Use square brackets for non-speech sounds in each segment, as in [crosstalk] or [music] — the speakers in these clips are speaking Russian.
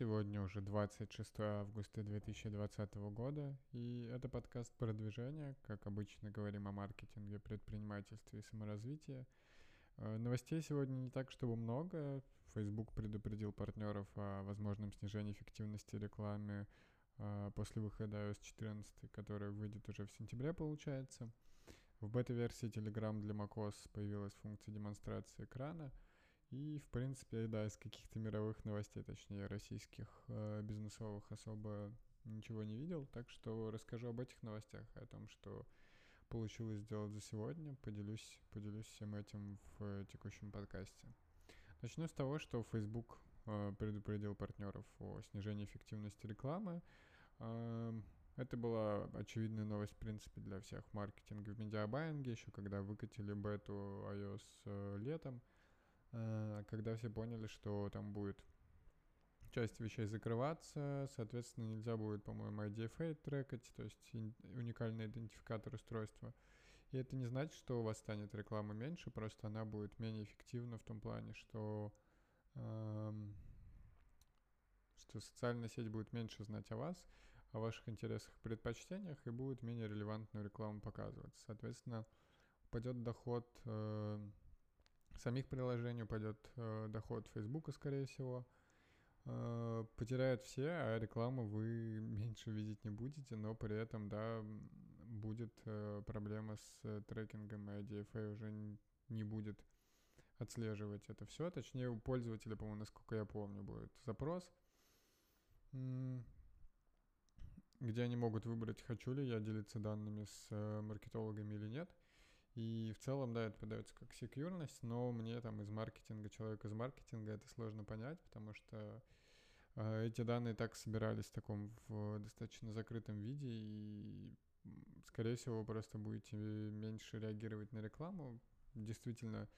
Сегодня уже 26 августа 2020 года, и это подкаст продвижения. Как обычно говорим о маркетинге, предпринимательстве и саморазвитии. Э, новостей сегодня не так, чтобы много. Facebook предупредил партнеров о возможном снижении эффективности рекламы э, после выхода iOS 14, который выйдет уже в сентябре, получается. В бета-версии Telegram для macOS появилась функция демонстрации экрана — и, в принципе, да, из каких-то мировых новостей, точнее, российских э, бизнесовых особо ничего не видел. Так что расскажу об этих новостях, о том, что получилось сделать за сегодня. Поделюсь, поделюсь всем этим в текущем подкасте. Начну с того, что Facebook э, предупредил партнеров о снижении эффективности рекламы. Э, это была очевидная новость, в принципе, для всех маркетинга в медиабайинге, еще когда выкатили бету iOS летом. Э, когда все поняли, что там будет часть вещей закрываться, соответственно, нельзя будет, по-моему, IDFA трекать, то есть уникальный идентификатор устройства. И это не значит, что у вас станет реклама меньше, просто она будет менее эффективна в том плане, что, эм, что социальная сеть будет меньше знать о вас, о ваших интересах и предпочтениях, и будет менее релевантную рекламу показывать. Соответственно, упадет доход э, самих приложений упадет э, доход Фейсбука, скорее всего. Э, потеряют все, а рекламу вы [laughs] меньше видеть не будете, но при этом, да, будет э, проблема с трекингом, и IDFA уже не будет отслеживать это все. Точнее, у пользователя, по-моему, насколько я помню, будет запрос, где они могут выбрать, хочу ли я делиться данными с э, маркетологами или нет. И в целом, да, это подается как секьюрность, но мне там из маркетинга, человек из маркетинга это сложно понять, потому что э, эти данные так собирались в таком в достаточно закрытом виде, и, скорее всего, вы просто будете меньше реагировать на рекламу. Действительно,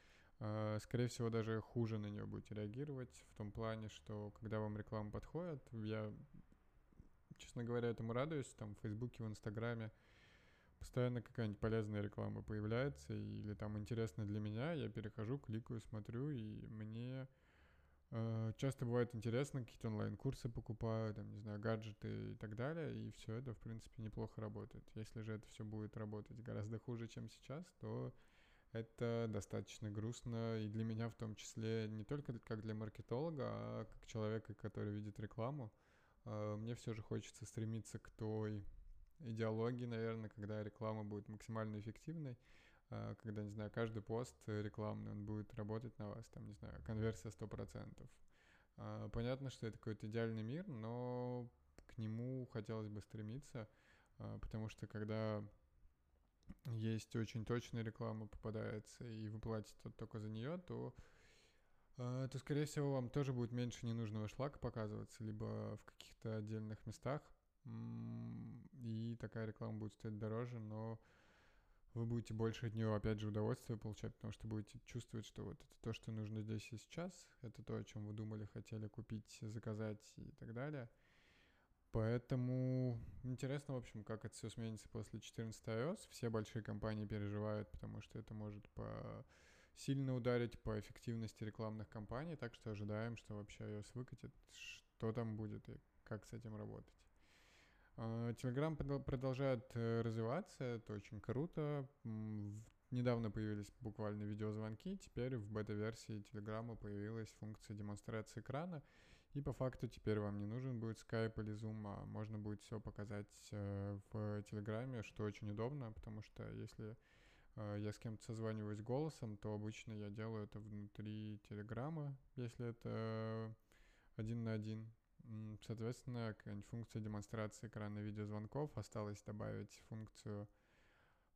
э, скорее всего, даже хуже на нее будете реагировать, в том плане, что когда вам реклама подходит, я, честно говоря, этому радуюсь, там в Фейсбуке, в Инстаграме, постоянно какая-нибудь полезная реклама появляется, или там интересно для меня, я перехожу, кликаю, смотрю, и мне э, часто бывает интересно, какие-то онлайн-курсы покупаю, там, не знаю, гаджеты и так далее, и все это, в принципе, неплохо работает. Если же это все будет работать гораздо хуже, чем сейчас, то это достаточно грустно, и для меня в том числе, не только как для маркетолога, а как человека, который видит рекламу. Э, мне все же хочется стремиться к той идеологии, наверное, когда реклама будет максимально эффективной, а, когда, не знаю, каждый пост рекламный, он будет работать на вас, там, не знаю, конверсия 100%. А, понятно, что это какой-то идеальный мир, но к нему хотелось бы стремиться, а, потому что когда есть очень точная реклама попадается, и вы платите только за нее, то то, скорее всего, вам тоже будет меньше ненужного шлака показываться, либо в каких-то отдельных местах, такая реклама будет стоить дороже, но вы будете больше от нее, опять же, удовольствия получать, потому что будете чувствовать, что вот это то, что нужно здесь и сейчас, это то, о чем вы думали, хотели купить, заказать и так далее. Поэтому интересно, в общем, как это все сменится после 14 iOS. Все большие компании переживают, потому что это может по сильно ударить по эффективности рекламных кампаний, так что ожидаем, что вообще iOS выкатит, что там будет и как с этим работать. Telegram а, продолжает э, развиваться, это очень круто. Недавно появились буквально видеозвонки, теперь в бета-версии Telegram появилась функция демонстрации экрана, и по факту теперь вам не нужен будет Skype или Zoom, а можно будет все показать э, в Телеграме, что очень удобно, потому что если э, я с кем-то созваниваюсь голосом, то обычно я делаю это внутри Телеграма, если это один на один, Соответственно, какая-нибудь функция демонстрации экрана видеозвонков. Осталось добавить функцию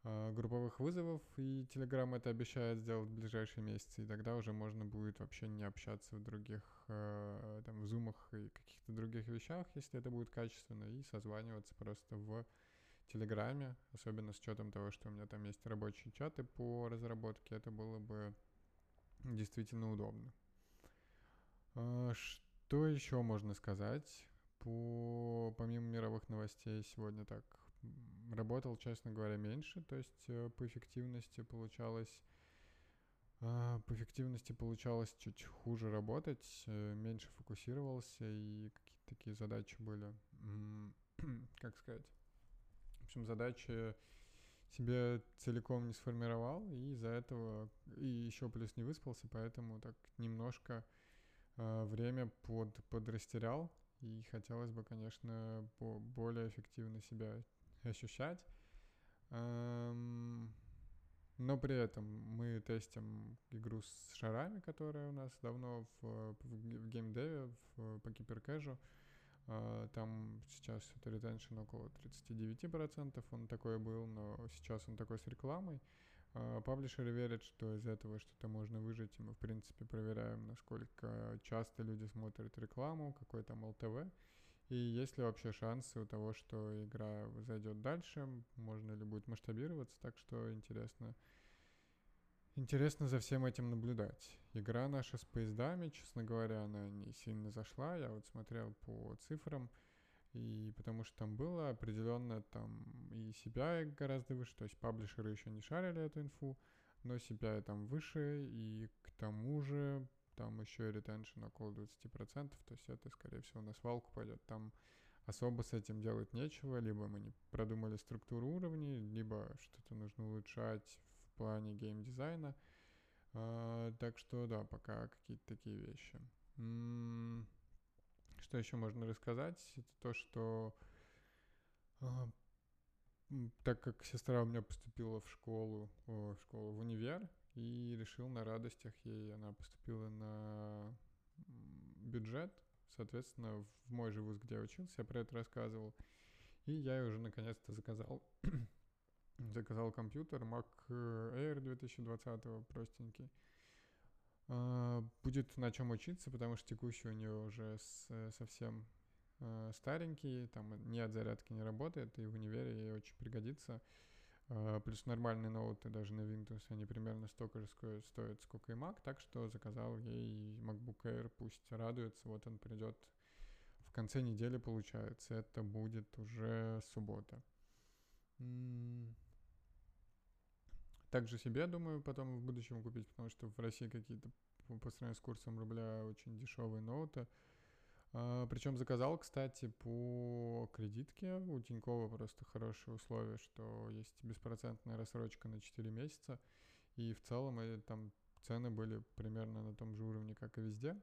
э, групповых вызовов, и Telegram это обещает сделать в ближайшие месяцы, и тогда уже можно будет вообще не общаться в других, э, там, в зумах и каких-то других вещах, если это будет качественно, и созваниваться просто в Телеграме, особенно с учетом того, что у меня там есть рабочие чаты по разработке, это было бы действительно удобно. Э, что еще можно сказать? По, помимо мировых новостей сегодня так работал, честно говоря, меньше, то есть э, по эффективности получалось э, по эффективности получалось чуть хуже работать, э, меньше фокусировался и такие задачи были, [clears throat] как сказать, в общем, задачи себе целиком не сформировал, и из-за этого и еще плюс не выспался, поэтому так немножко время под, подрастерял, и хотелось бы, конечно, по, более эффективно себя ощущать. Эм, но при этом мы тестим игру с шарами, которая у нас давно в, в геймдеве, в, по киберкэжу. Uh, там сейчас это ретеншн около 39%, он такой был, но сейчас он такой с рекламой. Uh, паблишеры верят, что из этого что-то можно выжить, и мы, в принципе, проверяем, насколько часто люди смотрят рекламу, какой там ЛТВ, и есть ли вообще шансы у того, что игра зайдет дальше, можно ли будет масштабироваться, так что интересно Интересно за всем этим наблюдать. Игра наша с поездами, честно говоря, она не сильно зашла. Я вот смотрел по цифрам, и потому что там было определенно там и себя гораздо выше, то есть паблишеры еще не шарили эту инфу, но себя там выше, и к тому же там еще и ретеншн около 20%, то есть это, скорее всего, на свалку пойдет. Там особо с этим делать нечего, либо мы не продумали структуру уровней, либо что-то нужно улучшать плане геймдизайна. Uh, так что да, пока какие-то такие вещи. Что еще можно рассказать? Это то, что uh, так как сестра у меня поступила в школу, в школу, в универ, и решил на радостях ей, она поступила на бюджет, соответственно, в мой же вуз, где я учился, я про это рассказывал. И я уже наконец-то заказал [clears throat] заказал компьютер Mac Air 2020 простенький. А, будет на чем учиться, потому что текущий у нее уже с, совсем а, старенький, там ни от зарядки не работает, и в универе ей очень пригодится. А, плюс нормальные ноуты даже на Windows, они примерно столько же стоят, сколько и Mac, так что заказал ей MacBook Air, пусть радуется, вот он придет в конце недели, получается, это будет уже суббота. Также себе, думаю, потом в будущем купить, потому что в России какие-то по сравнению с курсом рубля очень дешевые ноуты. А, причем заказал, кстати, по кредитке. У Тинькова просто хорошие условия, что есть беспроцентная рассрочка на 4 месяца. И в целом и, там цены были примерно на том же уровне, как и везде.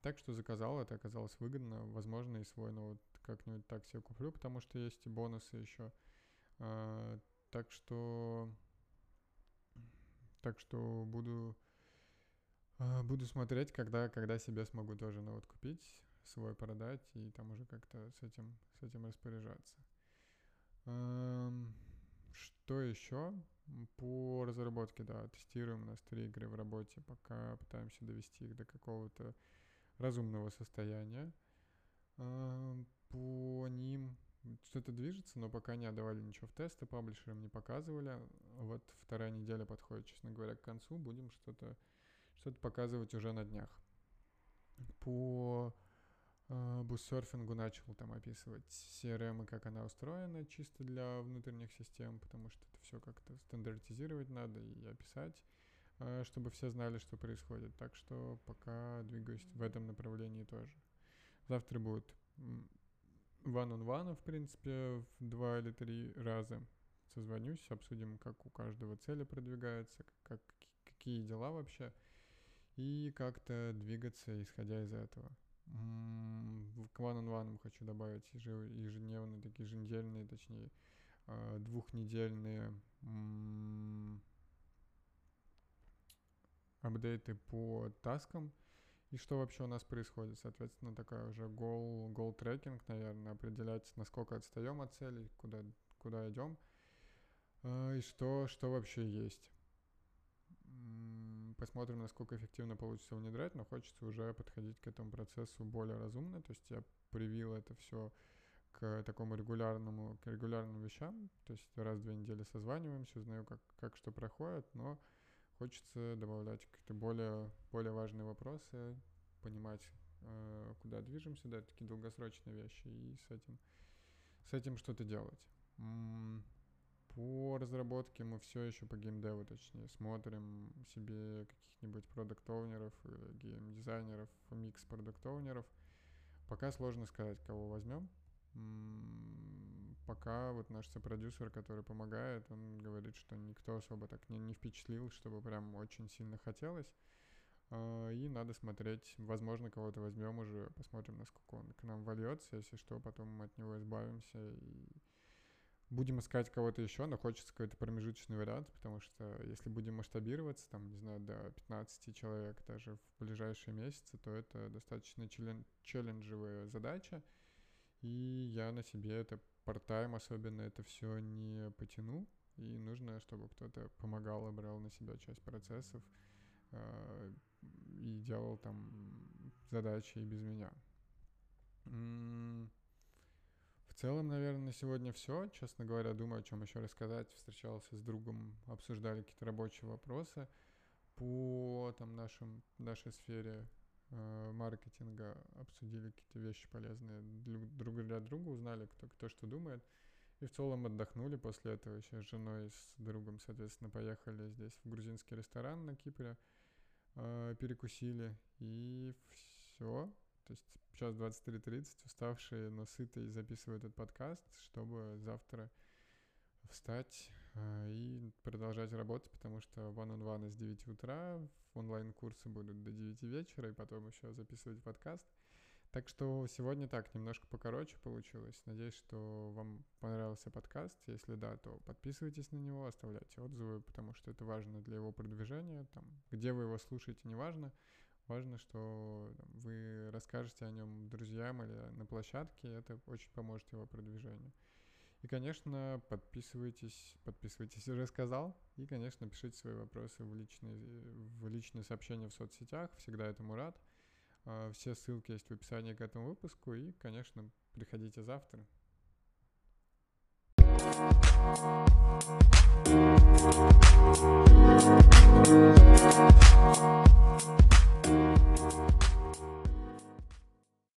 Так что заказал, это оказалось выгодно. Возможно, и свой ноут как-нибудь так себе куплю, потому что есть и бонусы еще. Так что... Так что буду... А, буду смотреть, когда, когда себе смогу тоже ноут купить, свой продать и там уже как-то с этим, с этим распоряжаться. Что еще? По разработке, да, тестируем у нас три игры в работе, пока пытаемся довести их до какого-то разумного состояния. По ним что-то движется, но пока не отдавали ничего в тесты, паблишерам не показывали. Вот вторая неделя подходит, честно говоря, к концу. Будем что-то что показывать уже на днях. По э, буссерфингу начал там описывать CRM и как она устроена чисто для внутренних систем, потому что это все как-то стандартизировать надо и описать, э, чтобы все знали, что происходит. Так что пока двигаюсь в этом направлении тоже. Завтра будет one-on-one, в принципе, в два или три раза созвонюсь, обсудим, как у каждого цели продвигаются, как, какие дела вообще, и как-то двигаться, исходя из этого. К one-on-one хочу добавить ежедневные, такие еженедельные, точнее, а, двухнедельные апдейты по таскам, и что вообще у нас происходит. Соответственно, такая уже гол, гол трекинг, наверное, определять, насколько отстаем от цели, куда, куда идем, э, и что, что вообще есть. Посмотрим, насколько эффективно получится внедрять, но хочется уже подходить к этому процессу более разумно. То есть я привил это все к такому регулярному, к регулярным вещам. То есть раз в две недели созваниваемся, узнаю, как, как что проходит, но хочется добавлять какие-то более, более важные вопросы, понимать, э, куда движемся, да, такие долгосрочные вещи, и с этим, с этим что-то делать. По разработке мы все еще по геймдеву, точнее, смотрим себе каких-нибудь продукт-оунеров, геймдизайнеров, микс продукт-оунеров, Пока сложно сказать, кого возьмем. Пока вот наш сопродюсер, который помогает, он говорит, что никто особо так не, не впечатлил, чтобы прям очень сильно хотелось. А, и надо смотреть, возможно, кого-то возьмем уже, посмотрим, насколько он к нам вольется, если что, потом мы от него избавимся и будем искать кого-то еще, но хочется какой-то промежуточный вариант, потому что если будем масштабироваться, там, не знаю, до 15 человек даже в ближайшие месяцы, то это достаточно челлен- челленджевая задача, и я на себе это part-time особенно это все не потяну, и нужно, чтобы кто-то помогал и брал на себя часть процессов э, и делал там задачи и без меня. В целом, наверное, на сегодня все. Честно говоря, думаю, о чем еще рассказать. Встречался с другом, обсуждали какие-то рабочие вопросы по там, нашим, нашей сфере маркетинга, обсудили какие-то вещи полезные друг для друга, узнали, кто, кто что думает. И в целом отдохнули после этого еще с женой, с другом, соответственно, поехали здесь в грузинский ресторан на Кипре, э, перекусили, и все. То есть сейчас 23.30, уставшие, но сытые записываю этот подкаст, чтобы завтра встать э, и продолжать работать, потому что one-on-one с 9 утра, онлайн-курсы будут до 9 вечера, и потом еще записывать подкаст. Так что сегодня так, немножко покороче получилось. Надеюсь, что вам понравился подкаст. Если да, то подписывайтесь на него, оставляйте отзывы, потому что это важно для его продвижения. Там, где вы его слушаете, неважно. Важно, что там, вы расскажете о нем друзьям или на площадке. Это очень поможет его продвижению. И, конечно, подписывайтесь, подписывайтесь, уже сказал. И, конечно, пишите свои вопросы в личные, в личные сообщения в соцсетях. Всегда этому рад. А, все ссылки есть в описании к этому выпуску. И, конечно, приходите завтра.